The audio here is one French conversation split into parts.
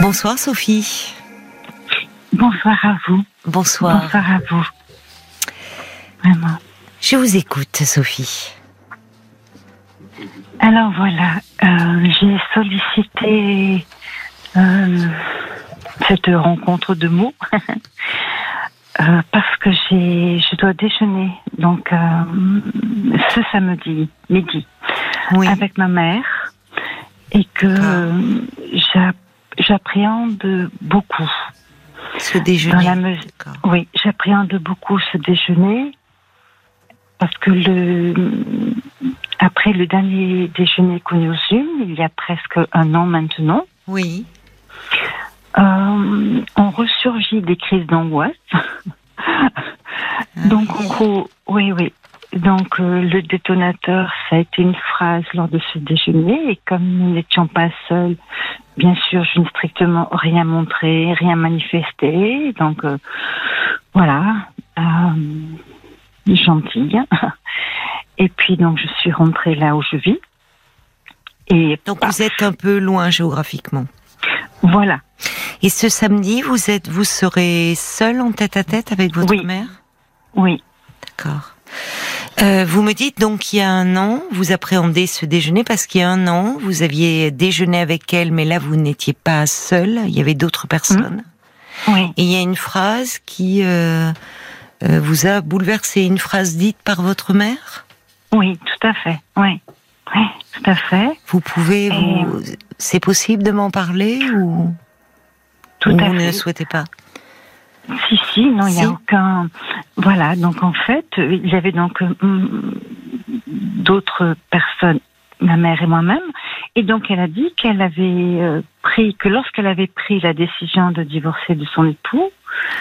Bonsoir Sophie. Bonsoir à vous. Bonsoir. Bonsoir à vous. Vraiment. Je vous écoute Sophie. Alors voilà, euh, j'ai sollicité euh, cette rencontre de mots euh, parce que j'ai, je dois déjeuner donc ce samedi midi avec ma mère et que j'appréhende beaucoup ce déjeuner. oui, j'appréhende beaucoup ce déjeuner parce que le après le dernier déjeuner qu'on nous il y a presque un an maintenant. Oui. Euh, on ressurgit des crises d'angoisse. Ah Donc, en gros, oui, oui. Donc, euh, le détonateur, ça a été une phrase lors de ce déjeuner. Et comme nous n'étions pas seuls, bien sûr, je n'ai strictement rien montré, rien manifesté. Donc, euh, voilà. gentille. Et puis donc je suis rentrée là où je vis. Et donc vous êtes un peu loin géographiquement. Voilà. Et ce samedi, vous êtes, vous serez seul en tête à tête avec votre mère? Oui. D'accord. Euh, vous me dites donc qu'il y a un an, vous appréhendez ce déjeuner parce qu'il y a un an, vous aviez déjeuné avec elle, mais là vous n'étiez pas seul, il y avait d'autres personnes. Oui. Et il y a une phrase qui euh, euh, vous a bouleversé, une phrase dite par votre mère? Oui, tout à fait. Oui, oui tout à fait. Vous pouvez, vous... c'est possible de m'en parler ou, tout à vous ne le souhaitez pas? Si, si, non, il n'y a aucun. Voilà, donc en fait, il y avait donc euh, d'autres personnes, ma mère et moi-même, et donc elle a dit qu'elle avait euh, pris, que lorsqu'elle avait pris la décision de divorcer de son époux,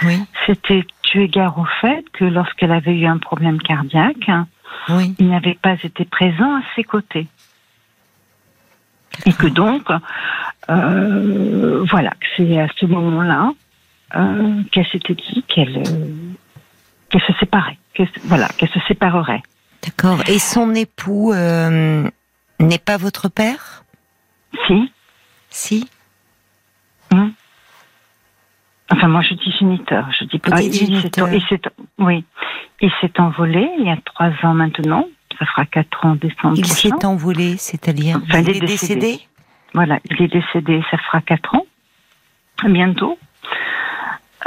oui. c'était tu égard au fait que lorsqu'elle avait eu un problème cardiaque, il n'avait pas été présent à ses côtés. Et que donc, euh, voilà, c'est à ce moment-là euh, qu'elle s'était dit qu'elle euh, se séparait, voilà, qu'elle se séparerait. D'accord. Et son époux n'est pas votre père? Si. Si? Hum. Enfin, moi, je dis géniteur. Je dis pas. géniteur. oui. Il s'est envolé il y a trois ans maintenant. Ça fera quatre ans décembre. Il s'est envolé, c'est-à-dire il, est décédé? Voilà, il est décédé. Ça fera quatre ans. Bientôt.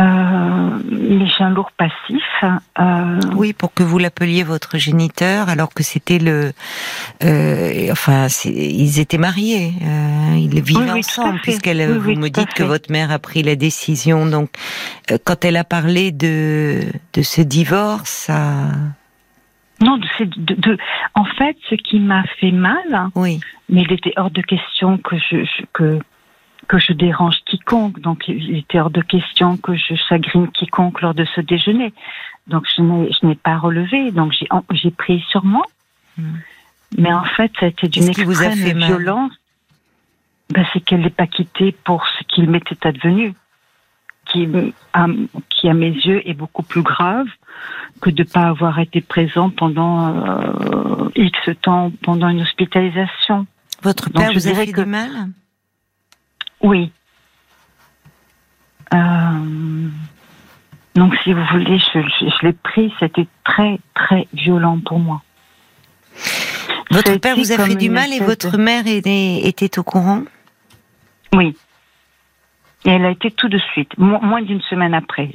Euh, mais j'ai un lourd passif. Euh, oui, pour que vous l'appeliez votre géniteur, alors que c'était le, euh, enfin, ils étaient mariés, euh, ils vivaient ensemble, puisqu'elle, vous me dites que votre mère a pris la décision. Donc, quand elle a parlé de de ce divorce, ça. Non, de, de, de, en fait, ce qui m'a fait mal, oui. mais il était hors de question que je, je que que je dérange quiconque. Donc, il était hors de question que je chagrine quiconque lors de ce déjeuner. Donc, je n'ai pas relevé. Donc, j'ai pris sur moi. Hmm. Mais en fait, ça a été d'une extrême violence. Ben, c'est qu'elle n'est pas quittée pour ce qu'il m'était advenu. Qui à, qui, à mes yeux, est beaucoup plus grave que de ne pas avoir été présent pendant euh, X temps, pendant une hospitalisation. Votre père vous a fait que, du mal? Oui. Euh, donc, si vous voulez, je, l'ai pris. C'était très, très violent pour moi. Votre père vous a fait du mal et votre mère était, au courant? Oui. Et elle a été tout de suite, moins d'une semaine après.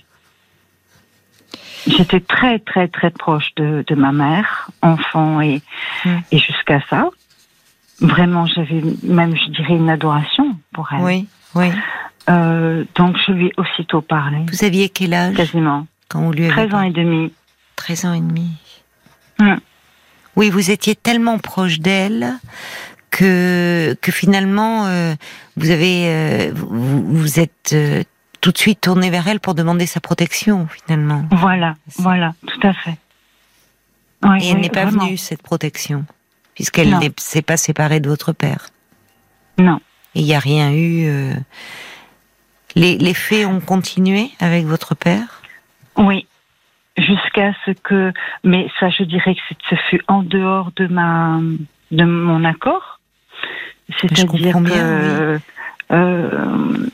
J'étais très, très, très proche de, ma mère, enfant et, hmm. et jusqu'à ça. Vraiment, j'avais même, je dirais, une adoration pour elle. Oui, oui. Euh, donc, je lui ai aussitôt parlé. Vous aviez quel âge? Quasiment. Quand vous lui avez 13 ans et demi. 13 ans et demi. Hum. Oui, vous étiez tellement proche d'elle que, que finalement, euh, vous avez, euh, vous, vous, êtes euh, tout de suite tourné vers elle pour demander sa protection, finalement. Voilà, voilà, tout à fait. et elle n'est pas venue, cette protection puisqu'elle ne s'est pas séparée de votre père. Non. Et il n'y a rien eu. Euh, les, les, faits ont continué avec votre père? Oui, jusqu'à ce que. Mais ça, je dirais que ce fut en dehors de ma de mon accord. C'est-à-dire que. Euh,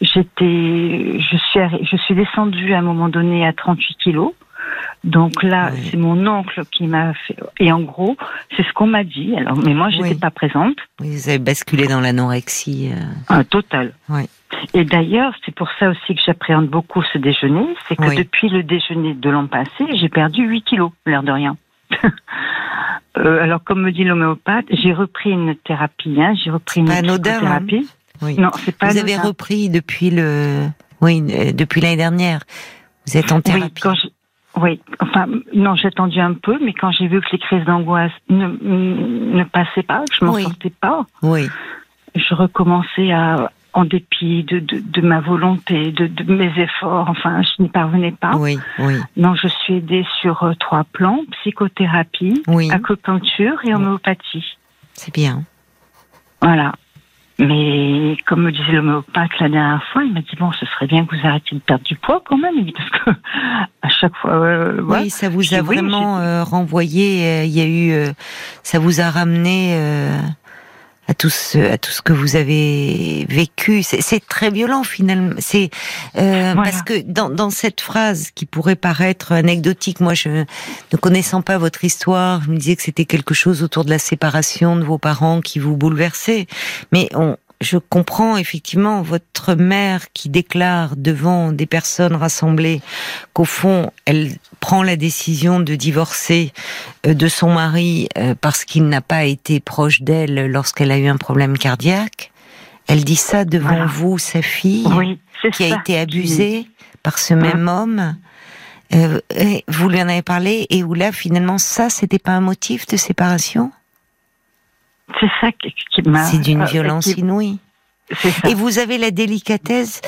j'étais, je suis, je suis descendue à un moment donné à 38 kilos. Donc là, c'est mon oncle qui m'a fait. Et en gros, c'est ce qu'on m'a dit. Alors, mais moi, je n'étais pas présente. vous avez basculé dans l'anorexie. Euh... Un total. Oui. Et d'ailleurs, c'est pour ça aussi que j'appréhende beaucoup ce déjeuner. C'est que depuis le déjeuner de l'an passé, j'ai perdu 8 kilos, l'air de rien. euh, alors, comme me dit l'homéopathe, j'ai repris une thérapie. Hein, j'ai repris une hein. thérapie. Oui. Non, c'est pas. Vous avez repris depuis le, oui, euh, depuis l'année dernière. Vous êtes en thérapie. Oui, oui, enfin, non, j'ai attendu un peu, mais quand j'ai vu que les crises d'angoisse ne, ne passaient pas, que je m'en sortais pas, oui. je recommençais à, en dépit de, de, de ma volonté, de, de, mes efforts, enfin, je n'y parvenais pas. Oui, oui. Non, je suis aidée sur euh, trois plans psychothérapie, acupuncture et homéopathie. C'est bien. Voilà. Mais comme me disait l'homéopathe la dernière fois, il m'a dit bon, ce serait bien que vous arrêtiez de perdre du poids quand même, parce que à chaque fois. Euh, oui, ça vous a vraiment euh, renvoyé. Euh, il y a eu, ça vous a ramené à tout ce, à tout ce que vous avez vécu. C'est très violent finalement. C'est euh, parce que dans, dans cette phrase qui pourrait paraître anecdotique, moi je ne connaissant pas votre histoire, je me disais que c'était quelque chose autour de la séparation de vos parents qui vous bouleversait. Mais on, je comprends effectivement votre mère qui déclare devant des personnes rassemblées qu'au fond, elle prend la décision de divorcer euh, de son mari euh, parce qu'il n'a pas été proche d'elle lorsqu'elle a eu un problème cardiaque. Elle dit ça devant vous, sa fille, qui a été abusée par ce même homme. Euh, vous lui en avez parlé et où là finalement ça c'était pas un motif de séparation? C'est ça qui, m'a. C'est d'une violence inouïe. Et vous avez la délicatesse.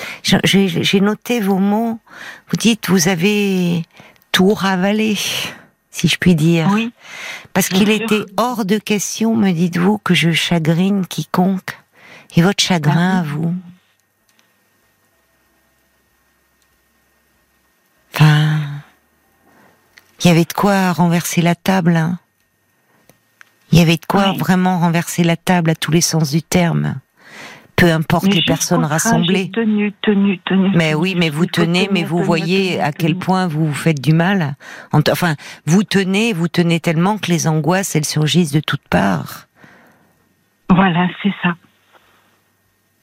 J'ai noté vos mots. Vous dites vous avez tout ravalé, si je puis dire. Oui. Parce qu'il était hors de question, me dites-vous, que je chagrine quiconque. Et votre chagrin à vous. Enfin, il y avait de quoi renverser la table. Hein. Il y avait de quoi vraiment renverser la table à tous les sens du terme. Peu importe les personnes rassemblées. Tenu, tenu, tenu. Mais oui, mais vous tenez, mais vous voyez à quel point vous vous faites du mal. Enfin, vous tenez, vous tenez tellement que les angoisses, elles surgissent de toutes parts. Voilà, c'est ça.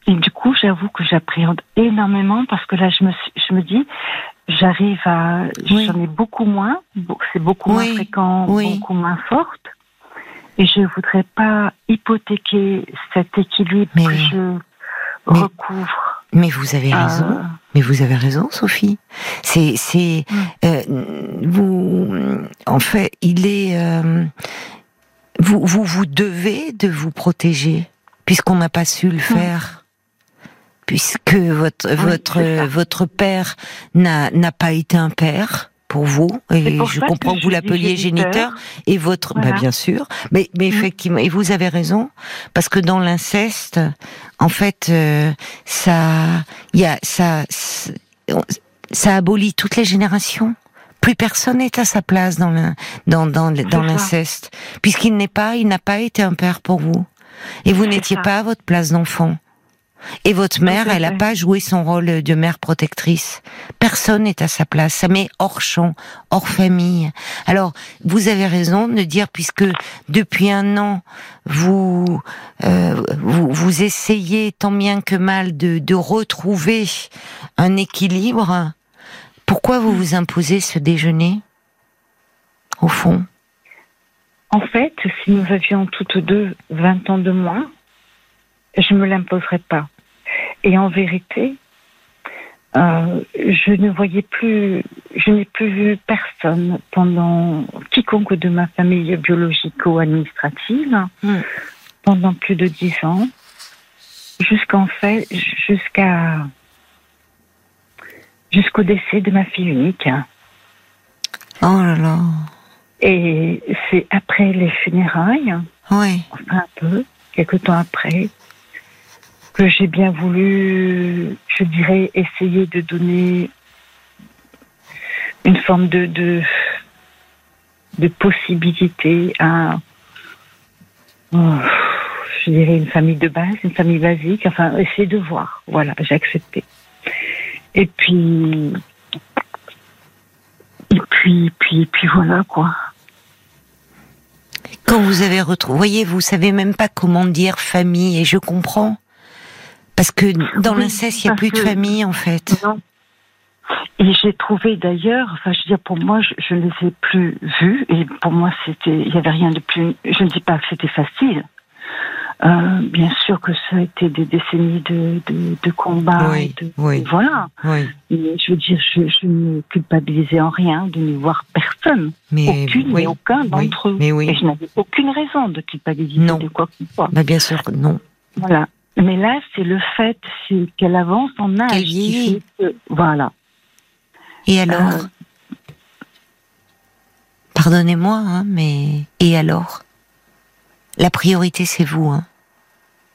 Et du coup, j'avoue que j'appréhende énormément parce que là, je me, je me dis, j'arrive à, j'en ai beaucoup moins, c'est beaucoup moins fréquent, beaucoup moins forte. Et je ne voudrais pas hypothéquer cet équilibre que je recouvre. Mais vous avez euh, raison. Mais vous avez raison, Sophie. C'est, c'est, mm. euh, vous, en fait, il est, euh, vous, vous, vous devez de vous protéger, puisqu'on n'a pas su le mm. faire. Puisque votre, votre, votre père n'a, n'a pas été un père pour vous. Et je comprends que, vous l'appeliez géniteur et votre bah bien sûr. Mais mais mm. effectivement et vous avez raison parce que dans l'inceste en fait euh, ça il y a ça ça abolit toutes les générations. Plus personne n'est à sa place dans le, dans dans dans l'inceste. Puisqu'il n'est pas il n'a pas été un père pour vous. Et vous n'étiez pas à votre place d'enfant et votre mère, elle n'a pas joué son rôle de mère protectrice. Personne n'est à sa place. Ça met hors champ, hors famille. Alors, vous avez raison de dire, puisque depuis un an, vous, euh, vous, vous, essayez tant bien que mal de, de retrouver un équilibre, pourquoi vous vous imposez ce déjeuner, au fond? En fait, si nous avions toutes deux 20 ans de moins, je me l'imposerais pas. Et en vérité, euh, je ne voyais plus, je n'ai plus vu personne pendant quiconque de ma famille biologico-administrative hmm. pendant plus de dix ans, jusqu'en fait, jusqu'à jusqu'au décès de ma fille unique. Oh là là. Et c'est après les funérailles, oui. enfin un peu, quelques temps après, que j'ai bien voulu, je dirais, essayer de donner une forme de, de, de possibilité à, oh, je dirais, une famille de base, une famille basique, enfin, essayer de voir. Voilà, j'ai accepté. Et puis, et puis, puis, puis voilà quoi. Quand vous avez retrouvé, voyez, vous savez même pas comment dire famille, et je comprends. Parce que dans l'inceste, il n'y a plus de famille, en fait. Non. Et j'ai trouvé d'ailleurs, enfin, je veux dire, pour moi, je, ne les ai plus vus, et pour moi, c'était, il n'y avait rien de plus. Je ne dis pas que c'était facile. Euh, bien sûr que ça a été des décennies de, de, de combats. Oui, de, oui. Voilà. Oui. Mais je veux dire, je, je, ne culpabilisais en rien de ne voir personne. Mais, aucune et aucun d'entre eux. Mais oui. Et je n'avais aucune raison de culpabiliser non. de quoi que ce soit. Bah bien sûr que non. Voilà. Mais là, c'est le fait qu'elle avance en âge. Qu'elle vieillit. voilà. Et alors euh, Pardonnez-moi, hein, mais et alors? La priorité, c'est vous. Hein.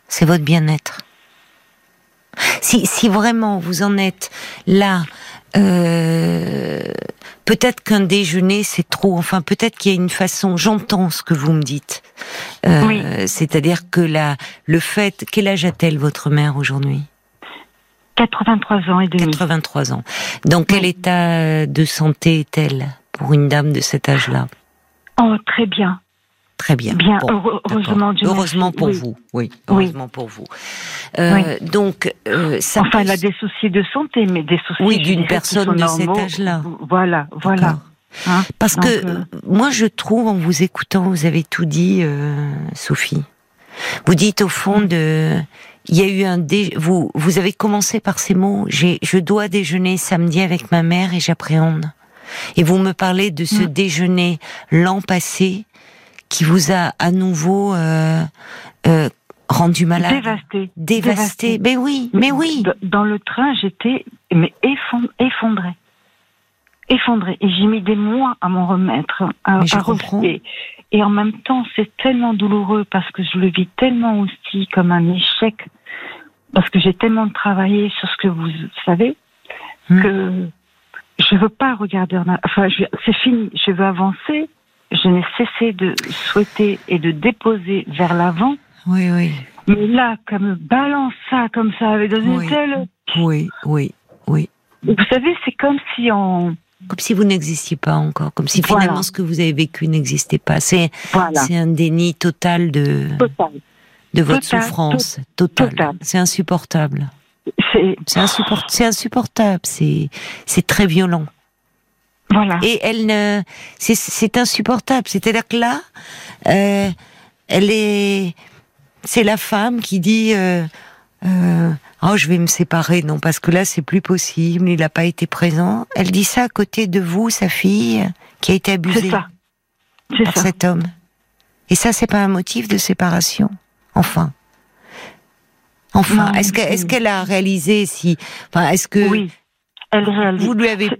C'est votre bien-être. Si, si vraiment vous en êtes là, euh, peut-être qu'un déjeuner c'est trop. Enfin, peut-être qu'il y a une façon. J'entends ce que vous me dites. Euh, C'est-à-dire que la, le fait. Quel âge a-t-elle votre mère aujourd'hui? 83 ans et demi. 83 ans. Dans quel état de santé est-elle pour une dame de cet âge-là? Oh, très bien. Très bien. Bien, heureusement, heureusement pour vous. Oui, heureusement pour vous. Euh, donc, euh, ça enfin, elle a des soucis de santé, mais des soucis. Oui, d'une personne de cet âge-là. Voilà, voilà. Hein Parce que euh, moi, je trouve, en vous écoutant, vous avez tout dit, Sophie. Vous dites au fond de il y a eu un dé... vous vous avez commencé par ces mots je dois déjeuner samedi avec ma mère et j'appréhende et vous me parlez de ce mm. déjeuner l'an passé qui vous a à nouveau euh, euh, rendu malade. Dévasté. Dévasté. Mais oui mais oui. dans le train j'étais mais effondrée. Effondrée. Et j'ai mis des mois à m'en remettre à, mais je comprends. Et en même temps, c'est tellement douloureux parce que je le vis tellement aussi comme un échec, parce que j'ai tellement travaillé sur ce que vous savez, hmm. que je veux pas regarder en Enfin, c'est fini, je veux avancer. Je n'ai cessé de souhaiter et de déposer vers l'avant. Oui, oui. Mais là, comme me balance ça comme ça avec dans une telle... Oui, oui, oui. Vous savez, c'est comme si on comme si vous n'existiez pas encore, comme si finalement ce que vous avez vécu n'existait pas. C'est un déni total de de votre souffrance, total. C'est insupportable. C'est insupportable. C'est très violent. Voilà. Et elle ne, c'est insupportable. C'est-à-dire que là, euh, elle est, c'est la femme qui dit. Euh, euh, oh je vais me séparer, non parce que là c'est plus possible, il n'a pas été présent. Elle dit ça à côté de vous, sa fille, qui a été abusée par cet homme. Et ça c'est pas un motif de séparation, enfin. Enfin, est-ce qu'elle est qu'elle a réalisé si, enfin, est-ce que oui, elle réalise. Vous lui avez,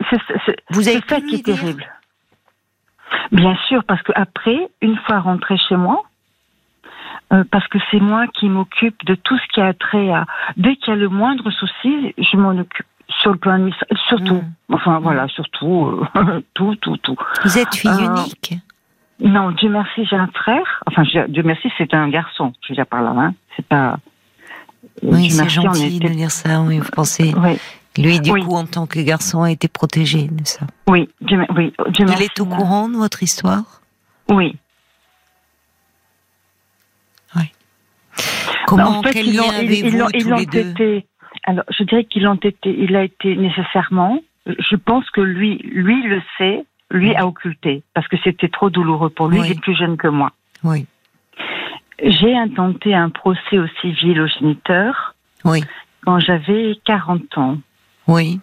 vous avez ça qui est terrible. Bien sûr, parce que après, une fois rentrée chez moi, euh, parce que c'est moi qui m'occupe de tout ce qui a trait à. Dès qu'il y a le moindre souci, je m'en occupe sur le plan administratif, surtout. Mm. Enfin voilà, surtout euh, tout, tout, tout. Vous êtes fille euh, unique Non, Dieu merci, j'ai un frère. Enfin, Dieu merci, c'est un garçon. Je veux dire par là, hein. C'est pas. Oui, c'est gentil de dire ça. Oui, vous pensez. Oui. Lui, du coup, en tant que garçon, a été protégé de ça. Oui, Dieu, oui. Dieu Il est au courant de votre histoire? Oui. Comment, en fait, quel lien avez-vous tous les deux? Alors, je dirais qu'il été, il a été nécessairement. Je pense que lui, lui le sait, lui a occulté parce que c'était trop douloureux pour lui. Il est plus jeune que moi. Oui. J'ai intenté un procès au civil au géniteur. Oui. Quand j'avais 40 ans. Oui.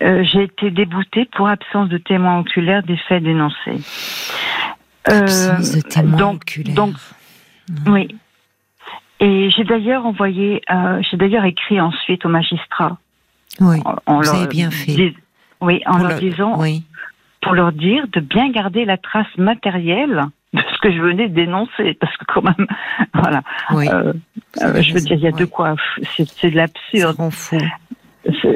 Euh, j'ai été déboutée pour absence de témoin oculaire des faits dénoncés. Absence de euh, témoin donc, oculaire. Donc, oui. Et j'ai d'ailleurs envoyé, euh, j'ai d'ailleurs écrit ensuite au magistrat. Oui. vous avez bien fait. oui, en leur disant, oui. pour leur dire de bien garder la trace matérielle de ce que je venais de dénoncer, parce que quand même, voilà. Oui. Euh, euh, je veux dire, il y a de quoi, c'est de l'absurde. Fou.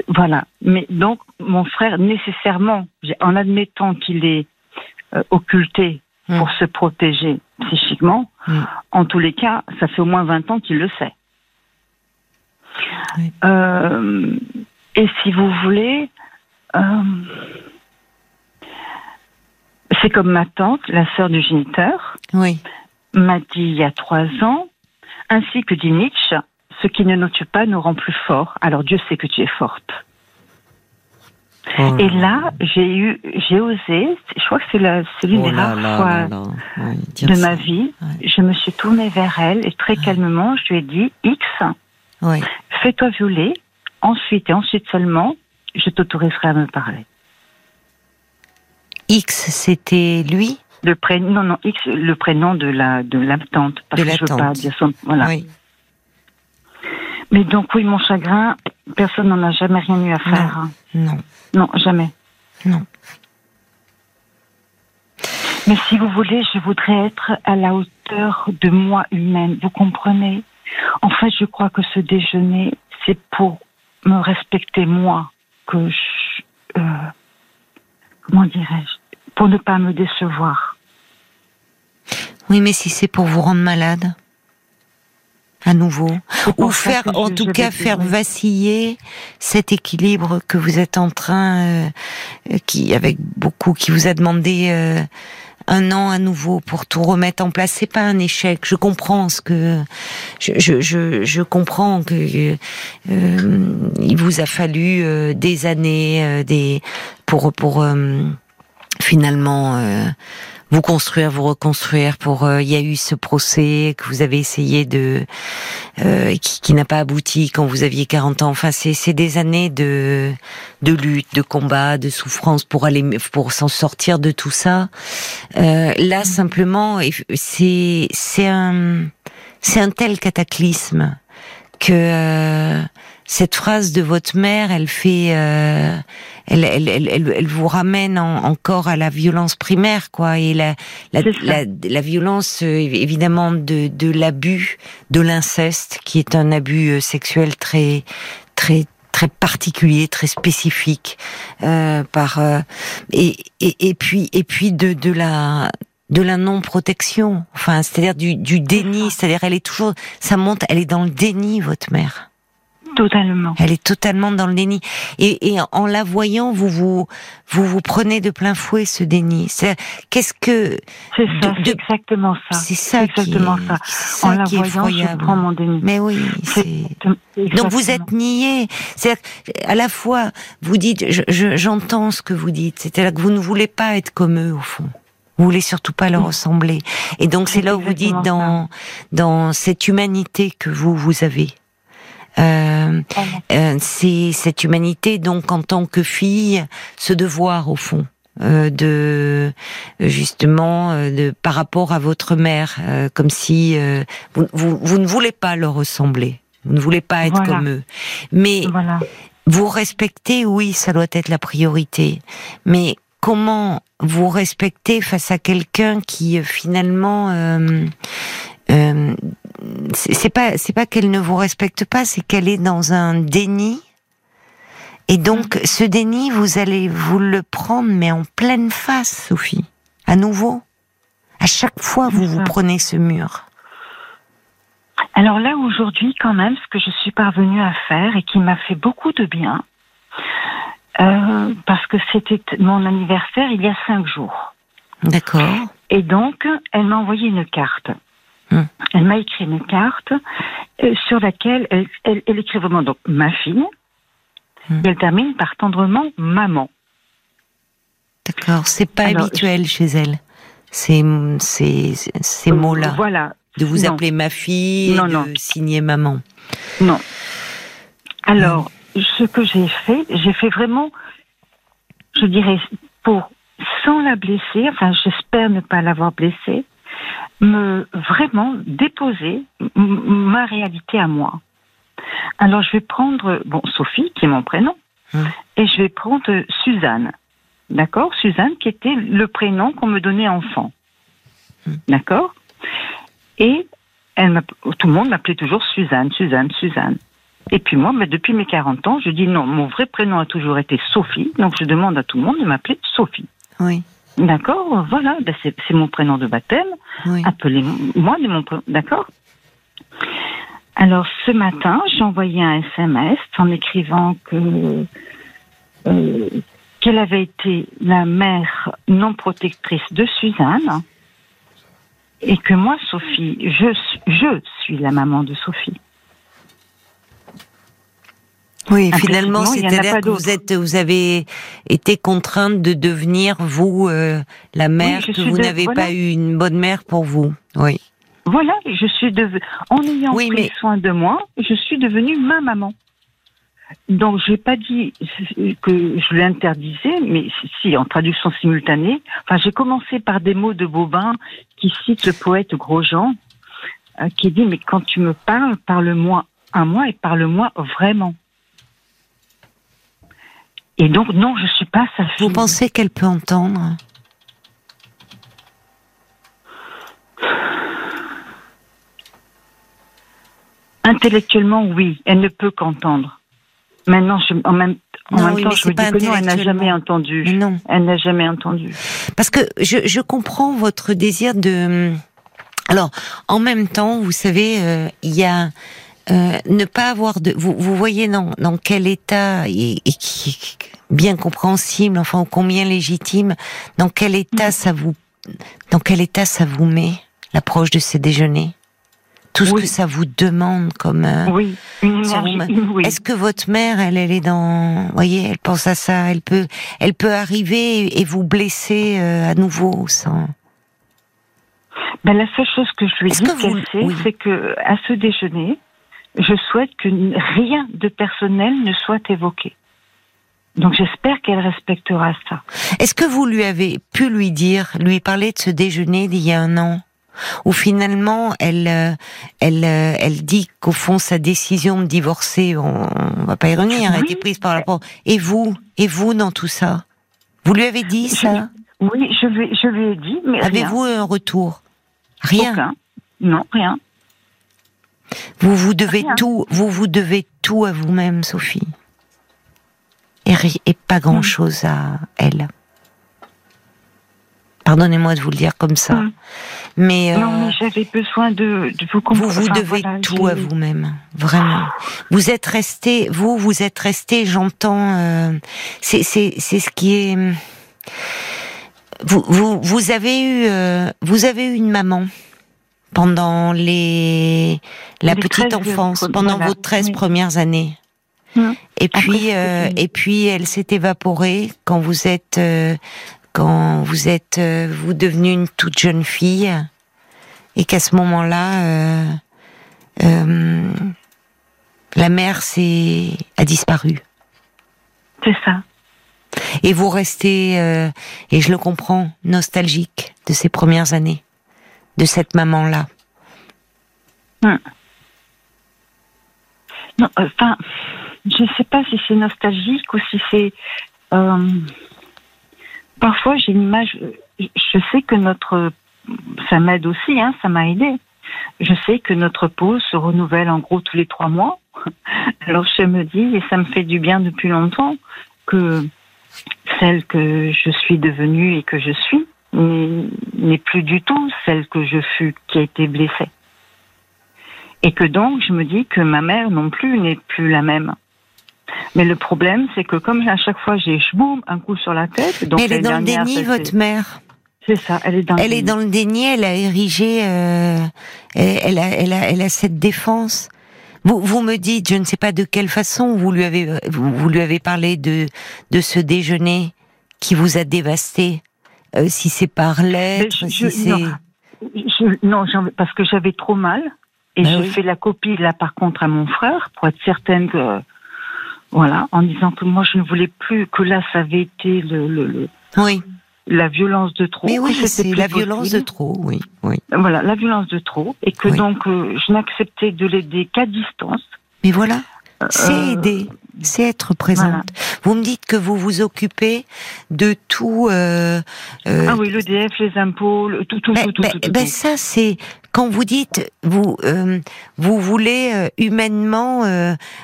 Voilà. Mais donc, mon frère, nécessairement, en admettant qu'il est occulté Hmm. pour se protéger psychiquement. Hmm. En tous les cas, ça fait au moins 20 ans qu'il le sait. Euh, et si vous voulez, euh, c'est comme ma tante, la sœur du géniteur, oui. m'a dit il y a trois ans, ainsi que dit Nietzsche, ce qui ne nous tue pas nous rend plus forts. Alors Dieu sait que tu es forte. Oh. Et là, j'ai eu, j'ai osé, je crois que c'est l'une des oh rares fois de ma vie, je me suis tournée vers elle et très calmement, je lui ai dit, X, fais-toi violer, ensuite et ensuite seulement, je t'autoriserai à me parler. X, c'était lui? Le prénom, non, non, X, le prénom de la de parce de que je veux pas dire son, voilà. Mais donc oui, mon chagrin, personne n'en a jamais rien eu à faire. Non. Non, jamais. Non. Mais si vous voulez, je voudrais être à la hauteur de moi humaine. Vous comprenez? En fait, je crois que ce déjeuner, c'est pour me respecter moi, que je, euh, comment dirais-je, pour ne pas me décevoir. Oui, mais si c'est pour vous rendre malade? À nouveau, ou faire, en tout cas, faire vaciller cet équilibre que vous êtes en train, euh, qui, avec beaucoup, qui vous a demandé euh, un an à nouveau pour tout remettre en place. C'est pas un échec. Je comprends ce que, je, je, je, je comprends que euh, il vous a fallu des années, des pour pour finalement vous construire, vous reconstruire. Pour euh, il y a eu ce procès que vous avez essayé de euh, qui, qui n'a pas abouti quand vous aviez 40 ans. Enfin, c'est des années de de lutte, de combat, de souffrance pour aller pour s'en sortir de tout ça. Euh, là, simplement, c'est c'est un c'est un tel cataclysme que euh, cette phrase de votre mère, elle fait, euh, elle, elle, elle, elle, vous ramène encore à la violence primaire, quoi, et la, la, la, la, violence euh, évidemment de, de l'abus, de l'inceste, qui est un abus euh, sexuel très, très, très particulier, très spécifique, euh, par et, et, et puis et puis de de la de la non protection, enfin c'est-à-dire du, du déni, c'est-à-dire elle est toujours, ça monte, elle est dans le déni, votre mère. Totalement. Elle est totalement dans le déni. Et, et en la voyant, vous vous, vous vous prenez de plein fouet ce déni. C'est qu'est-ce que C'est ça, c'est exactement ça. C'est ça, exactement ça. ça. En la voyant, je prends mon déni. Mais oui. Donc vous êtes nié. C'est à la fois vous dites, j'entends ce que vous dites. C'est-à-dire que vous ne voulez pas être comme eux au fond. Vous voulez surtout pas leur ressembler. Et donc c'est là où vous dites dans dans cette humanité que vous vous avez euh, euh, c'est cette humanité, donc en tant que fille, ce devoir au fond. Euh, de justement euh, de par rapport à votre mère euh, comme si vous, vous, vous, ne voulez pas leur ressembler. Vous ne voulez pas être comme eux. Mais vous respectez oui ça doit être la priorité. Mais comment vous respectez face à quelqu'un qui finalement euh, c'est pas c'est pas qu'elle ne vous respecte pas, c'est qu'elle est dans un déni. Et donc ce déni, vous allez vous le prendre mais en pleine face, Sophie. À nouveau, à chaque fois vous vous prenez ce mur. Alors là aujourd'hui, quand même, ce que je suis parvenue à faire et qui m'a fait beaucoup de bien, euh, parce que c'était mon anniversaire il y a cinq jours. D'accord. Et donc, elle m'a envoyé une carte. Elle m'a écrit une carte euh, sur laquelle elle, elle, écrit vraiment donc ma fille. Hum. Et elle termine par tendrement maman. D'accord, c'est pas habituel chez elle. Ces, ces, ces mots-là. Voilà. De vous appeler ma fille et de signer maman. Non. Alors, ce que j'ai fait, j'ai fait vraiment, je dirais, pour, sans la blesser, enfin, j'espère ne pas l'avoir blessée, me vraiment déposer ma réalité à moi. Alors je vais prendre bon Sophie qui est mon prénom hum. et je vais prendre Suzanne. D'accord? Suzanne qui était le prénom qu'on me donnait enfant. Hum. D'accord? Et elle tout le monde m'appelait toujours Suzanne, Suzanne, Suzanne. Et puis moi, mais depuis mes 40 ans, je dis non, mon vrai prénom a toujours été Sophie, donc je demande à tout le monde de m'appeler Sophie. Oui. D'accord, voilà, ben c'est mon prénom de baptême. Appelez-moi de mon prénom, d'accord Alors ce matin, j'ai envoyé un SMS en écrivant que euh, qu'elle avait été la mère non protectrice de Suzanne et que moi, Sophie, je, je suis la maman de Sophie. Oui, finalement, c'est-à-dire que vous êtes, vous avez été contrainte de devenir vous euh, la mère que vous n'avez pas eu une bonne mère pour vous. Oui. Voilà, je suis devenue, en ayant pris soin de moi, je suis devenue ma maman. Donc, j'ai pas dit que je l'interdisais, mais si, en traduction simultanée. Enfin, j'ai commencé par des mots de Bobin qui cite le poète Grosjean, euh, qui dit Mais quand tu me parles, parle-moi à moi et parle-moi vraiment. Et donc, non, je suis pas sa fille. Vous pensez qu'elle peut entendre Intellectuellement, oui, elle ne peut qu'entendre. Maintenant, en même, en même temps, je me dis que non, elle n'a jamais entendu. non. Elle n'a jamais entendu. Parce que je, je comprends votre désir de. Alors, en même temps, vous savez, euh, il y a euh, ne pas avoir de. Vous, vous voyez dans, dans quel état et, et qui bien compréhensible, enfin combien légitime, dans quel état ça vous, dans quel état ça vous met l'approche de ces déjeuners? Tout ce que ça vous demande comme euh, oui, Est-ce que votre mère, elle, elle est dans, voyez, elle pense à ça, elle peut, elle peut arriver et vous blesser euh, à nouveau sans. Ben, la seule chose que je lui sait, c'est que à ce déjeuner, je souhaite que rien de personnel ne soit évoqué. Donc j'espère qu'elle respectera ça. Est-ce que vous lui avez pu lui dire, lui parler de ce déjeuner d'il y a un an où finalement elle euh, elle euh, elle dit qu'au fond sa décision de divorcer on, va pas y revenir a été prise par la et vous et vous dans tout ça? Vous lui avez dit ça? oui je lui je lui ai dit mais avez-vous un retour? Rien? Non rien vous vous devez tout vous vous devez tout à vous-même Sophie et, et pas grand chose à elle Pardonnez-moi de vous le dire comme ça. Mm. Mais, non, mais j'avais besoin de, de, vous comprendre. Vous, vous devez tout à vous-même, vraiment. Vous êtes resté, vous, vous êtes resté, j'entends, euh, c'est, c'est, c'est ce qui est. Vous, vous, vous avez eu, euh, vous avez eu une maman pendant les, la petite enfance, pendant vos 13 premières années. Mm. Et puis, euh, et puis, elle s'est évaporée quand vous êtes quand vous êtes euh, vous devenue une toute jeune fille et qu'à ce moment-là, euh, euh, la mère s'est a disparu. C'est ça. Et vous restez, et je le comprends, nostalgique de ces premières années, de cette maman-là. Hmm. Non, enfin, je ne sais pas si c'est nostalgique ou si c'est parfois j'ai une image. Je sais que notre, ça m'aide aussi, hein, ça m'a aidé. Je sais que notre peau se renouvelle en gros tous les trois mois. Alors je me dis, et ça me fait du bien depuis longtemps, que celle que je suis devenue et que je suis n'est plus du tout celle que je fus qui a été blessée. Et que donc je me dis que ma mère non plus n'est plus la même. Mais le problème, c'est que comme à chaque fois j'ai boum un coup sur la tête. Donc elle est dans le déni, votre mère. C'est ça, elle est dans. Elle est dans le déni. Elle a érigé. Euh, elle, a, elle, a, elle a cette défense. Vous, vous me dites, je ne sais pas de quelle façon vous lui avez, vous, lui avez parlé de de ce déjeuner qui vous a dévasté. Euh, si c'est par lettre, si c'est. Non, non parce que j'avais trop mal et ben j'ai fait la copie là par contre à mon frère pour être certaine que voilà, en disant que moi je ne voulais plus que là ça avait été le, le, oui. la violence de trop. Mais oui, c'est la violence de trop, oui, oui. Voilà, la violence de trop, et que donc euh, je n'acceptais de l'aider qu'à distance. Mais voilà, c'est euh, aider, c'est être présente. Vous me dites que vous vous occupez de tout. Euh, euh, ah oui, l'EDF, les impôts, tout, tout, tout, ben, tout, ben ça, c'est quand vous dites vous euh, vous voulez euh, humainement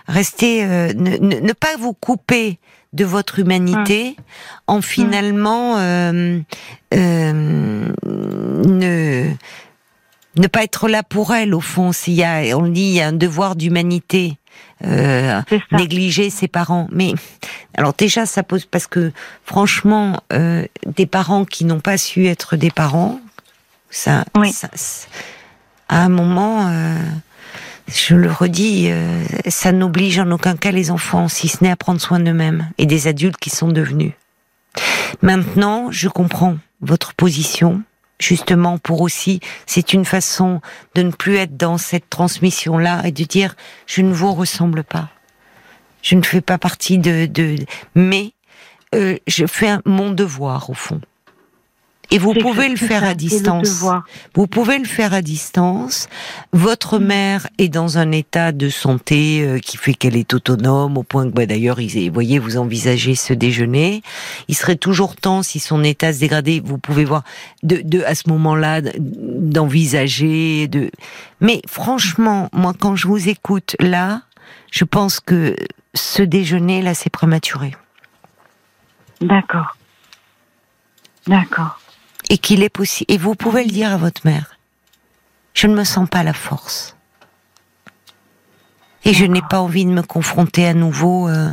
rester, ne, ne, pas vous couper de votre humanité, hum. en finalement hum. ne ne pas être là pour elle au fond. S'il y a, on dit, il y a un devoir d'humanité. Euh, négliger ses parents. Mais alors déjà, ça pose parce que franchement, euh, des parents qui n'ont pas su être des parents, ça, ça à un moment, euh, je le redis, ça n'oblige en aucun cas les enfants, si ce n'est à prendre soin d'eux-mêmes et des adultes qui sont devenus. Maintenant, je comprends votre position justement pour aussi, c'est une façon de ne plus être dans cette transmission-là et de dire, je ne vous ressemble pas. Je ne fais pas partie de, de mais euh, je fais mon devoir au fond. Et vous pouvez le faire à distance. Vous pouvez le faire à distance. Votre mm. mère est dans un état de santé euh, qui fait qu'elle est autonome au point que, bah, d'ailleurs, vous voyez, vous envisagez ce déjeuner. Il serait toujours temps, si son état se dégradait, vous pouvez voir, de, de à ce moment-là, d'envisager. De... Mais franchement, moi, quand je vous écoute là, je pense que ce déjeuner là, c'est prématuré. D'accord. D'accord et qu'il est possible. Et vous pouvez le dire à votre mère. Je ne me sens pas la force. Et je n'ai pas envie de me confronter à nouveau euh,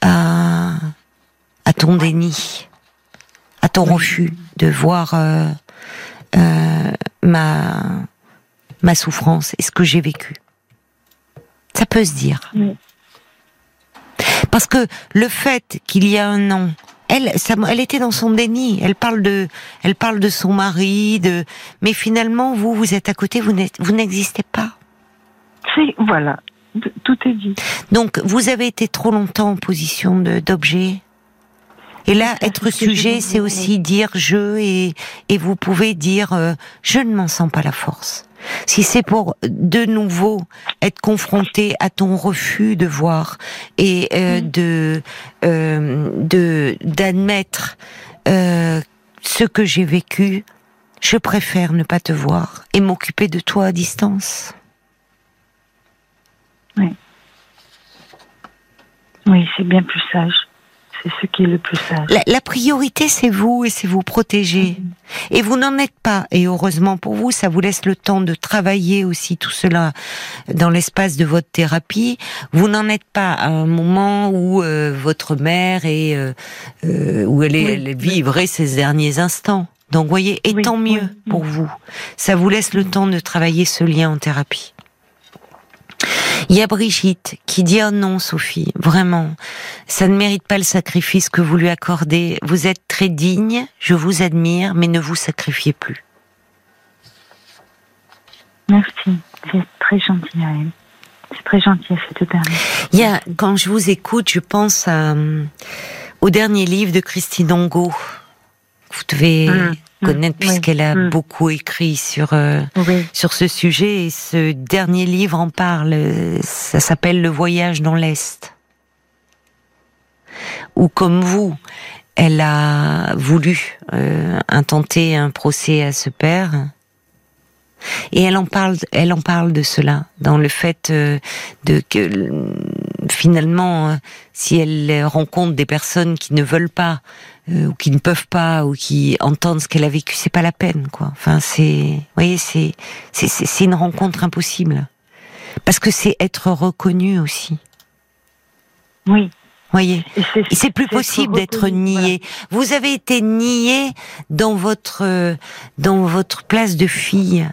à, à ton déni, à ton refus de voir euh, euh, ma, ma souffrance et ce que j'ai vécu. Ça peut se dire. Parce que le fait qu'il y a un an, elle, elle était dans son déni. Elle parle de, elle parle de son mari, de, mais finalement, vous, vous êtes à côté, vous n'existez pas. C'est, voilà, tout est dit. Donc, vous avez été trop longtemps en position d'objet. Et là, être sujet, c'est aussi dire je et, et vous pouvez dire euh, je ne m'en sens pas la force. Si c'est pour de nouveau être confronté à ton refus de voir et euh, mm. de euh, de d'admettre ce que j'ai vécu, je préfère ne pas te voir et m'occuper de toi à distance. Oui. Oui, c'est bien plus sage. C'est ce qui est le plus sage. La, priorité, c'est vous et c'est vous protéger. Mhm. Et vous n'en êtes pas. Et heureusement pour vous, ça vous laisse le temps de travailler aussi tout cela dans l'espace de votre thérapie. Vous n'en êtes pas à un moment où euh, votre mère est, euh, euh, où elle, est, vivrait ses derniers instants. Donc, voyez, et tant mieux pour vous. Ça vous laisse le temps de travailler ce lien en thérapie. Il y a Brigitte qui dit oh non Sophie, vraiment, ça ne mérite pas le sacrifice que vous lui accordez. Vous êtes très digne, je vous admire, mais ne vous sacrifiez plus. Merci, c'est très gentil à elle. C'est très gentil à cette dame. Il y a, quand je vous écoute, je pense à, euh, au dernier livre de Christine Ongo. Vous devez hum. Mm. connaître puisqu'elle a mm. beaucoup écrit sur euh, sur ce sujet et ce dernier livre en parle. Ça s'appelle Le voyage dans l'Est. Ou comme vous, elle a voulu euh, intenter un procès à ce père. Et elle en parle, elle en parle de cela, dans le fait euh, de que finalement, si elle rencontre des personnes qui ne veulent pas euh, ou qui ne peuvent pas ou qui entendent ce qu'elle a vécu, c'est pas la peine, quoi. Enfin, c'est, vous voyez, c'est, c'est, c'est une rencontre impossible parce que c'est être reconnu aussi. Oui. Voyez, c'est plus possible d'être nié. Vous avez été nié dans votre dans votre place de fille.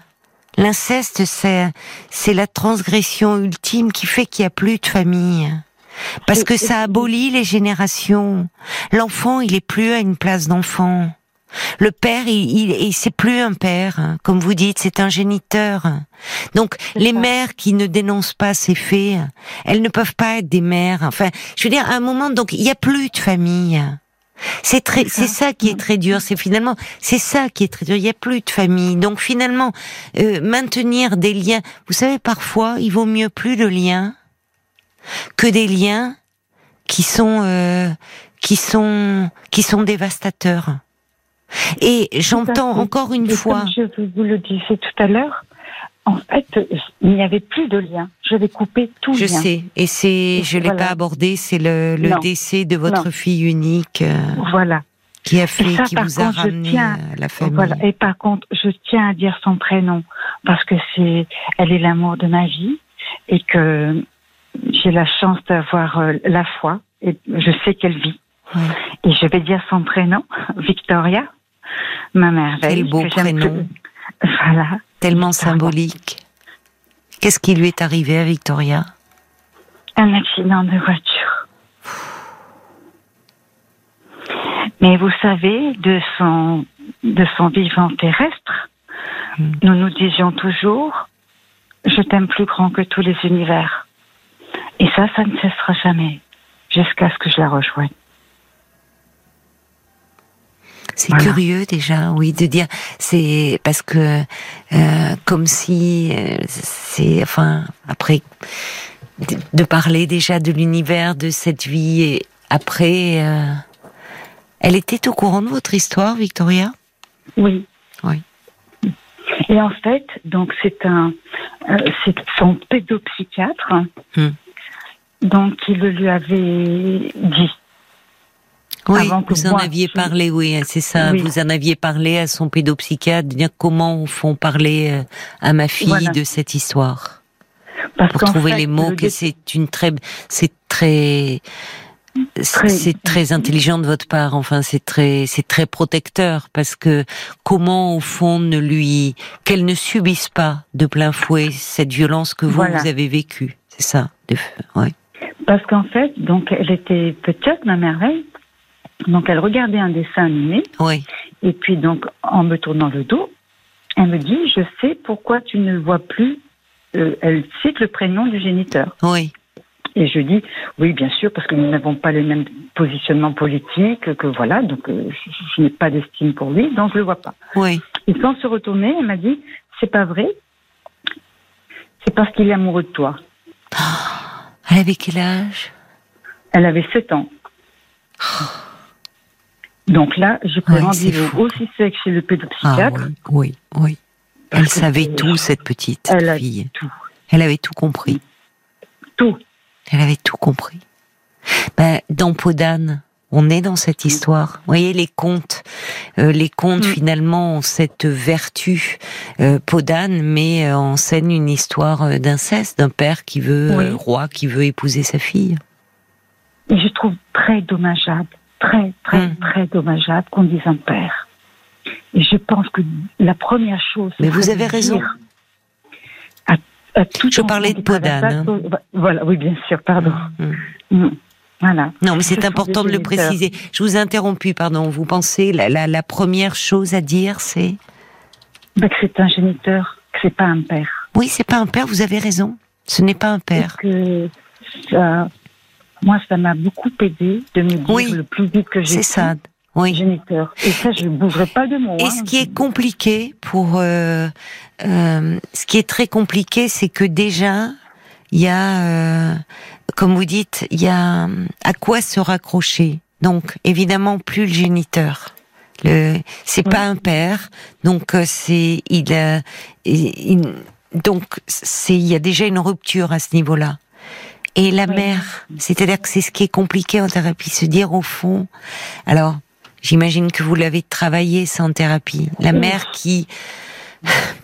L'inceste, c'est c'est la transgression ultime qui fait qu'il n'y a plus de famille. Parce que ça abolit les générations. L'enfant, il est plus à une place d'enfant. Le père, il, il, c'est plus un père, comme vous dites, c'est un géniteur. Donc, les mères qui ne dénoncent pas ces faits, elles ne peuvent pas être des mères. Enfin, je veux dire, à un moment, donc, il n'y a plus de famille. C'est très, c'est ça qui est très dur. C'est finalement, c'est ça qui est très dur. Il n'y a plus de famille. Donc finalement, euh, maintenir des liens. Vous savez, parfois, il vaut mieux plus de liens que des liens qui sont euh, qui sont qui sont dévastateurs. Et j'entends encore une fois. Comme je vous le disais tout à l'heure, en fait, il n'y avait plus de lien. Je vais couper tout je lien. Je sais, et c'est, je l'ai pas abordé, c'est le, le décès de votre fille unique. Euh, voilà. Qui a fait, qui vous a ramené à la famille. Voilà. Et par contre, je tiens à dire son prénom. parce que c'est, elle est l'amour de ma vie et que j'ai la chance d'avoir euh, la foi et je sais qu'elle vit. Et je vais dire son prénom, Victoria, ma merveille. Quel beau prénom. Voilà. Tellement symbolique. Qu'est-ce qui lui est arrivé à Victoria? Un accident de voiture. Mais vous savez, de son, de son vivant terrestre, hmm. nous nous disions toujours, je t'aime plus grand que tous les univers. Et ça, ça ne cessera jamais, jusqu'à ce que je la rejoigne. C'est curieux déjà, oui, de dire c'est parce que euh, comme si euh, c'est enfin après de, parler déjà de l'univers de cette vie et après euh, elle était au courant de votre histoire, Victoria? Oui. Oui. Et en fait, donc c'est un c'est son pédopsychiatre. Hmm. Donc il lui avait dit oui, vous en aviez parlé, oui, c'est ça. Vous en aviez parlé à son pédopsychiatre, dire comment font parler euh, à ma fille de cette histoire. pour trouver les mots, que c'est une très, c'est très, c'est très intelligent de votre part. Enfin, c'est très, c'est très protecteur parce que comment au fond ne lui, qu'elle ne subisse pas de plein fouet cette violence que vous, vous avez vécue. C'est ça. Ouais. Parce qu'en fait, donc, elle était petite, ma merveille. Donc elle regardait un dessin animé. Oui. Et puis donc en me tournant le dos, elle me dit je sais pourquoi tu ne vois plus. Euh, elle cite le prénom du géniteur. Oui. Et je dis oui bien sûr parce que nous n'avons pas le même positionnement politique que voilà donc euh, je, n'ai pas d'estime pour lui donc je le vois pas. Oui. Et sans se retourner elle m'a dit c'est pas vrai c'est parce qu'il est amoureux de toi. elle avait quel âge? Elle avait 7 ans. Oh. Donc là, j'ai pris rendez-vous aussi sec chez le pédopsychiatre. Ah, oui, oui, Elle savait tout, cette petite elle fille. Tout. Elle avait tout compris. Tout. Elle avait tout compris. Ben, dans Podane, on est dans cette histoire. Vous voyez les contes, euh, les contes mm. finalement ont cette vertu. Euh, Podane met en scène une histoire euh, d'inceste, d'un père qui veut roi, qui veut épouser sa fille. Et je trouve très dommageable très, très, hmm. très dommageable qu'on dise un père. Et je pense que la première chose. Mais vous avez raison. À, tout je parlais de Podane. Hein. Voilà, oui, bien sûr, pardon. Hmm. Hmm. Voilà. Non, mais c'est important de le préciser. Je vous ai interrompu, pardon. Vous pensez la, la, la première chose à dire, c'est? Ben, que c'est un géniteur, que c'est pas un père. Oui, c'est pas un père. Vous avez raison. Ce n'est pas un père. que ça, moi, ça m'a beaucoup aidé de me dire le plus vite que j'ai. C'est ça. Oui. Géniteur. Et ça, je ne bougerai pas de moi. Et ce qui est compliqué pour, euh, euh, ce qui est très compliqué, c'est que déjà, il y a, euh, comme vous dites, il y a à quoi se raccrocher. Donc, évidemment, plus le géniteur. Le, c'est pas un père, donc euh, c'est il, il donc c'est il y a déjà une rupture à ce niveau-là. Et la mère, c'est-à-dire que c'est ce qui est compliqué en thérapie, se dire au fond, alors j'imagine que vous l'avez travaillé sans thérapie, la mère qui,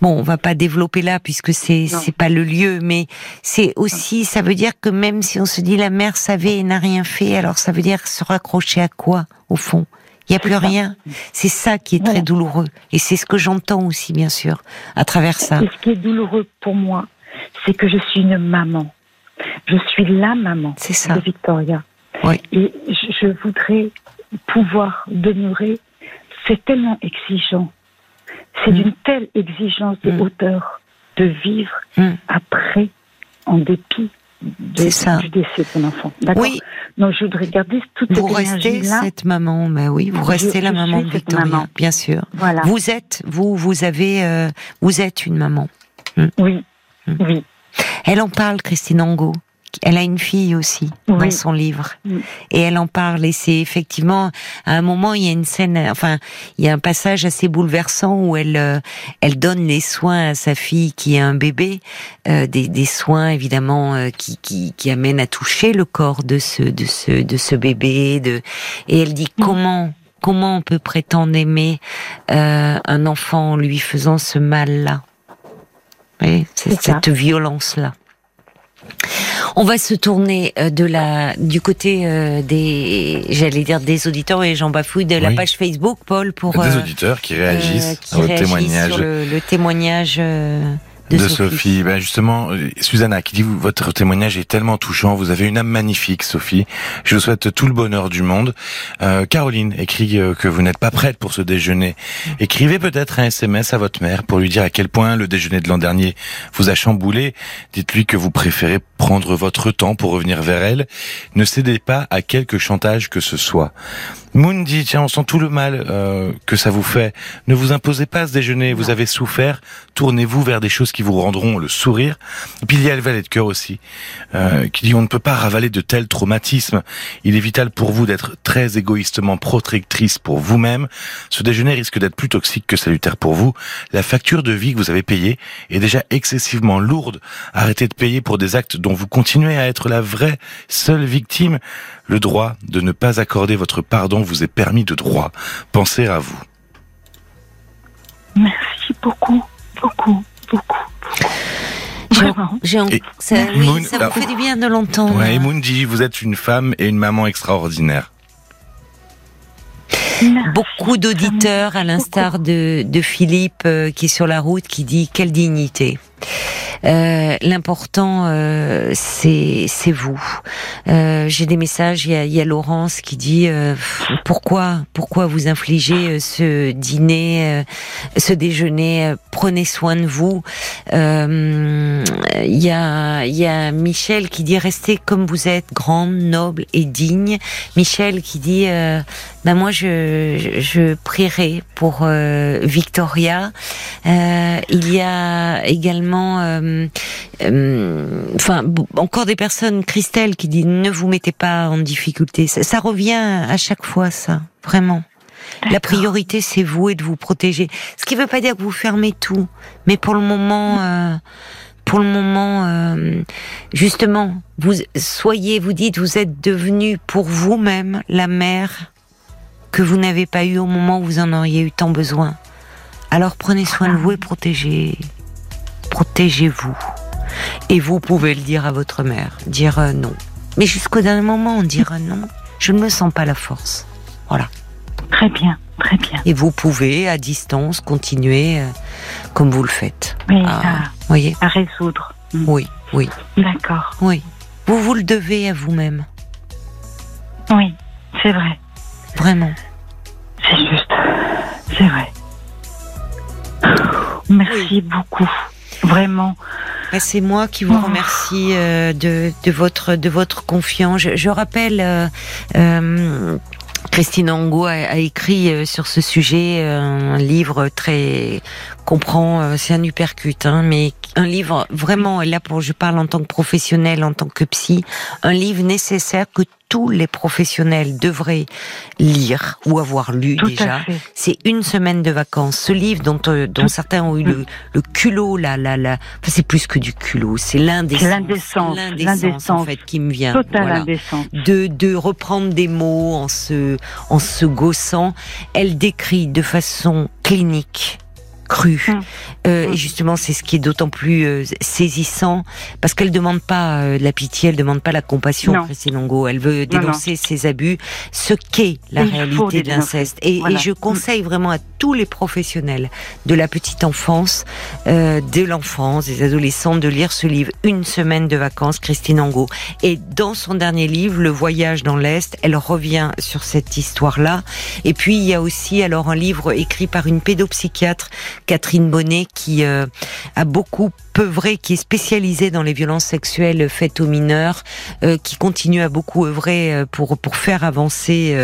bon, on va pas développer là puisque c'est c'est pas le lieu, mais c'est aussi, ça veut dire que même si on se dit la mère savait et n'a rien fait, alors ça veut dire se raccrocher à quoi au fond? Il n'y a plus rien. C'est ça qui est très douloureux. Et c'est ce que j'entends aussi, bien sûr, à travers ça. Et ce qui est douloureux pour moi, c'est que je suis une maman. Je suis la maman de Victoria. Et je, voudrais pouvoir demeurer. C'est tellement exigeant. C'est mm. d'une telle exigence de mm. hauteur de vivre mm. après, en dépit de, du décès de son enfant. Oui. Donc je voudrais garder toute Vous restez cette maman, mais oui, vous restez la maman de Victoria, bien sûr. Voilà. Vous êtes, vous, vous avez, euh, vous êtes une maman. Oui, oui. Elle en parle, Christine Angot. Elle a une fille aussi dans son livre. Et elle en parle. Et c'est effectivement à un moment il y a une scène enfin il y a un passage assez bouleversant où elle euh, elle donne les soins à sa fille qui est un bébé euh, des, des soins évidemment euh, qui, qui qui amènent à toucher le corps de ce de ce de ce bébé de et elle dit comment comment on peut prétendre aimer un enfant en lui faisant ce mal là c'est cette violence-là. On va se tourner euh, de la du côté euh, des j'allais dire des auditeurs et Jean Bafouille de la page Facebook Paul pour des auditeurs qui réagissent qui témoignage. Sur le, témoignage de, Sophie. Ben justement, euh, Susanna qui dit votre témoignage est tellement touchant. Vous avez une âme magnifique, Sophie. Je vous souhaite tout le bonheur du monde. Euh, Caroline écrit euh, que vous n'êtes pas prête pour ce déjeuner. Écrivez peut-être un SMS à votre mère pour lui dire à quel point le déjeuner de l'an dernier vous a chamboulé. Dites-lui que vous préférez prendre votre temps pour revenir vers elle. Ne cédez pas à quelque chantage que ce soit. Moon dit, tiens, on sent tout le mal euh, que ça vous fait. Ne vous imposez pas ce déjeuner, vous avez souffert. Tournez-vous vers des choses qui vous rendront le sourire. Et puis il y a le valet de cœur aussi, euh, qui dit, on ne peut pas ravaler de tels traumatismes. Il est vital pour vous d'être très égoïstement protectrice pour vous-même. Ce déjeuner risque d'être plus toxique que salutaire pour vous. La facture de vie que vous avez payée est déjà excessivement lourde. Arrêtez de payer pour des actes dont vous continuez à être la vraie seule victime. Le droit de ne pas accorder votre pardon vous est permis de droit. Pensez à vous. Merci beaucoup, beaucoup, beaucoup. J'ai, ça, oui, ça vous fait du bien de l'entendre. Ouais, dit, vous êtes une femme et une maman extraordinaire. Beaucoup d'auditeurs, à l'instar de, de Philippe euh, qui est sur la route, qui dit quelle dignité. Euh, l'important, euh, c'est vous. Euh, j'ai des messages. Il y a, y a, Laurence qui dit pourquoi pourquoi vous infligez ce dîner, ce déjeuner. Prenez soin de vous. Il y a il y a Michel qui dit restez comme vous êtes, grande, noble et digne. Michel qui dit ben moi je je prierai pour Victoria. il y a également euh, euh, enfin, encore des personnes, Christelle, qui dit ne vous mettez pas en difficulté. Ça, revient à chaque fois, ça, vraiment. La priorité, c'est vous et de vous protéger. Ce qui ne veut pas dire que vous fermez tout, mais pour le moment, euh, pour le moment, justement, vous soyez, vous dites, vous êtes devenu pour vous-même la mère que vous n'avez pas eu au moment où vous en auriez eu tant besoin. Alors prenez soin de vous et protégez, protégez-vous. Et vous pouvez le dire à votre mère, dire euh, non. Mais jusqu'au dernier moment, dire euh, non. Je ne me sens pas la force. Voilà. Très bien, très bien. Et vous pouvez, à distance, continuer euh, comme vous le faites. Oui, à, voyez à résoudre. Mm. Oui, oui. D'accord. Oui. Vous vous le devez à vous-même. Oui, c'est vrai. Vraiment. C'est juste. C'est vrai. Merci beaucoup. Vraiment. Bah, c'est moi qui vous oh. remercie euh, de, de, votre de votre confiance. Je, je rappelle. Euh, euh, Christine Angot a, a, écrit euh, sur ce sujet un livre très comprend, c'est un hypercute, hein, mais un livre vraiment là pour je parle en tant que professionnel, en tant que psy, un livre nécessaire que tous les professionnels devraient lire ou avoir lu déjà. C'est une semaine de vacances. Ce livre dont, euh, dont certains ont eu le, le culot, là, là, là. Enfin, c'est plus que du culot. C'est l'indécence. L'indécence, en fait, qui me vient. Voilà. De, de reprendre des mots en se, en se gaussant. Elle décrit de façon clinique cru. Hum. Euh, et hum. justement, c'est ce qui est d'autant plus euh, saisissant parce qu'elle demande pas euh, la pitié, elle demande pas la compassion, Christine Longo. Elle veut dénoncer ses abus, ce qu'est la réalité de l'inceste. Et, je conseille vraiment à tous les professionnels de la petite enfance, de l'enfance, des adolescents, de lire ce livre Une semaine de vacances, Christine Angot. Et dans son dernier livre, Le voyage dans l'Est, elle revient sur cette histoire-là. Et puis, il y a aussi alors un livre écrit par une pédopsychiatre Catherine Bonnet qui euh, a beaucoup œuvré, qui est spécialisée dans les violences sexuelles faites aux mineurs, euh, qui continue à beaucoup œuvrer euh, pour pour faire avancer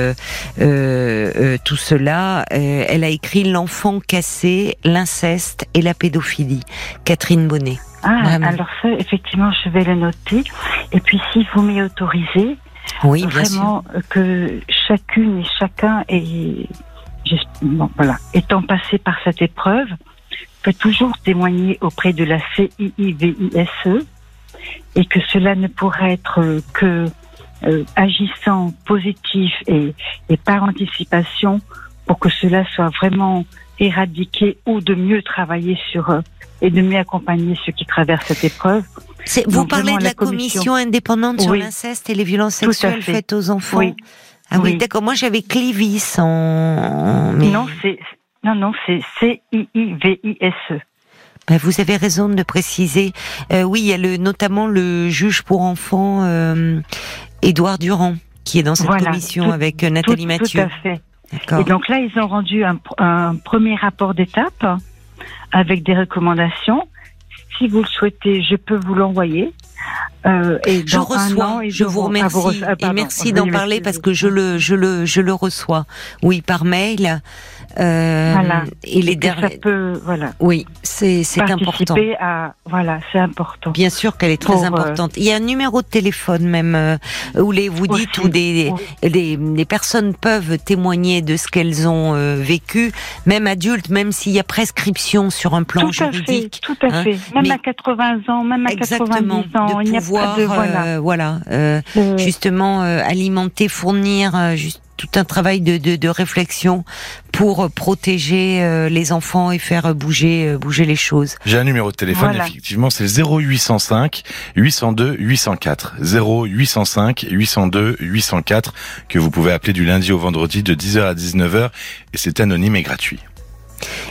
tout cela. elle a écrit L'enfant cassé, l'inceste et la pédophilie. Catherine Bonnet. Ah, alors ça, effectivement, je vais le noter. Et puis, si vous m'y autorisez, oui, vraiment que chacune et chacun est bon, voilà, étant passé par cette épreuve, peut toujours témoigner auprès de la CIIVISE et que cela ne pourrait être que euh, agissant positif et, et, par anticipation pour que cela soit vraiment éradiqué ou de mieux travailler sur eux et de mieux accompagner ceux qui traversent cette épreuve. Vous parlez de la, commission, indépendante sur l'inceste et les violences sexuelles faites aux enfants. Oui. Ah oui, d'accord. Moi, j'avais Clivis en. Non, c'est non, non, c'est C I I V I S E. Ben, vous avez raison de préciser. Euh, oui, il y a le, notamment le juge pour enfants euh, Édouard Durand qui est dans cette commission avec euh, Nathalie Mathieu. Tout à fait. Et donc là, ils ont rendu un, un premier rapport d'étape avec des recommandations. Si vous le souhaitez, je peux vous l'envoyer. Euh, et je reçois, je, vous remercie ah, et merci d'en parler parce que je le, je le, je le reçois. Oui, par mail. Euh, voilà. Et les derniers. voilà. Oui, c'est c'est important. À, voilà, c'est important. Bien sûr qu'elle est très euh, importante. Il y a un numéro de téléphone même euh, où les vous dites où des, des, des, personnes peuvent témoigner de ce qu'elles ont euh, vécu, même adultes, même s'il y a prescription sur un plan tout juridique. À fait, tout à hein. fait. Même à 80 ans, même à 90 ans, il n'y a pas de voilà, voilà justement alimenter, fournir juste tout un travail de, de, de réflexion pour protéger euh, les enfants et faire bouger euh, bouger les choses. J'ai un numéro de téléphone effectivement, c'est 0805 802 804 0805 802 804 que vous pouvez appeler du lundi au vendredi de 10h à 19h et c'est anonyme et gratuit.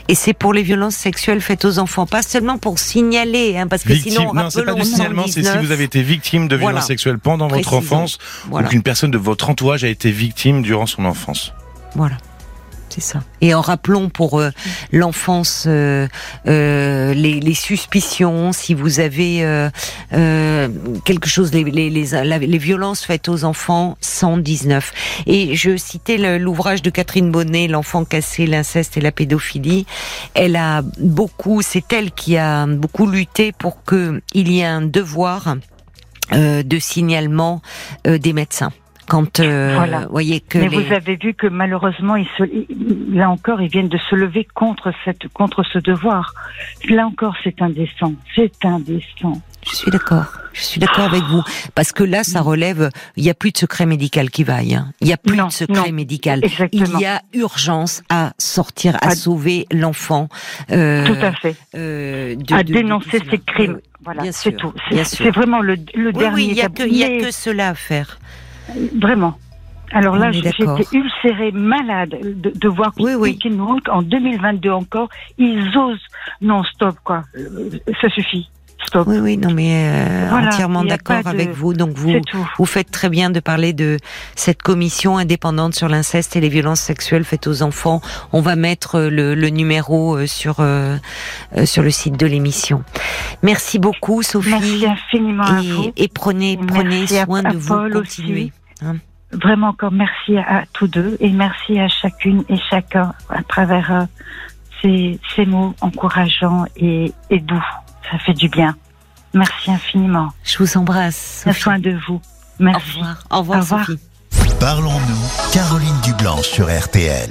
Et c'est pour les violences sexuelles faites aux enfants, pas seulement pour signaler, hein, parce que sinon, non, c'est pas du signalement, c'est si vous avez été victime de violences sexuelles pendant votre enfance ou qu'une personne de votre entourage a été victime durant son enfance. Voilà Et en rappelant pour euh, l'enfance euh, euh, les, les, suspicions, si vous avez quelque chose, les, les, les, violences faites aux enfants, 119. Et je citais l'ouvrage de Catherine Bonnet, L'enfant cassé, l'inceste et la pédophilie. Elle a beaucoup, c'est elle qui a beaucoup lutté pour qu'il y ait un devoir de signalement des médecins quand euh, voyez que mais vous avez vu que malheureusement ils se, là encore ils viennent de se lever contre cette contre ce devoir. Là encore c'est indécent. C'est indécent. Je suis d'accord. Je suis d'accord avec vous. Parce que là ça relève il y a plus de secret médical qui vaille hein. il y a plus de secret médical. Il y a urgence à sortir à, sauver l'enfant euh, tout à fait. euh, de, à dénoncer ces crimes. Voilà c'est tout. C'est vraiment le, le dernier oui, il y a que il y a que cela à faire Vraiment. Alors là, j'étais ulcérée, malade de, de voir oui, oui. en 2022 encore, ils osent. Non, stop, quoi. Euh, ça suffit. Stop. Oui, oui, non, mais euh, entièrement d'accord avec vous. Donc vous, vous faites très bien de parler de cette commission indépendante sur l'inceste et les violences sexuelles faites aux enfants. On va mettre le, le numéro euh, sur sur le site de l'émission. Merci beaucoup, Sophie. Merci infiniment et, à vous. Et prenez prenez soin de vous. Continuez. Hein. Vraiment encore merci à, tous deux et merci à chacune et chacun à travers euh, ces, ces, mots encourageants et, et, doux. Ça fait du bien. Merci infiniment. Je vous embrasse. Sophie. soin de vous. Merci. Au revoir. Au revoir, Au revoir. Sophie. Parlons-nous, Caroline Dublanc sur RTL.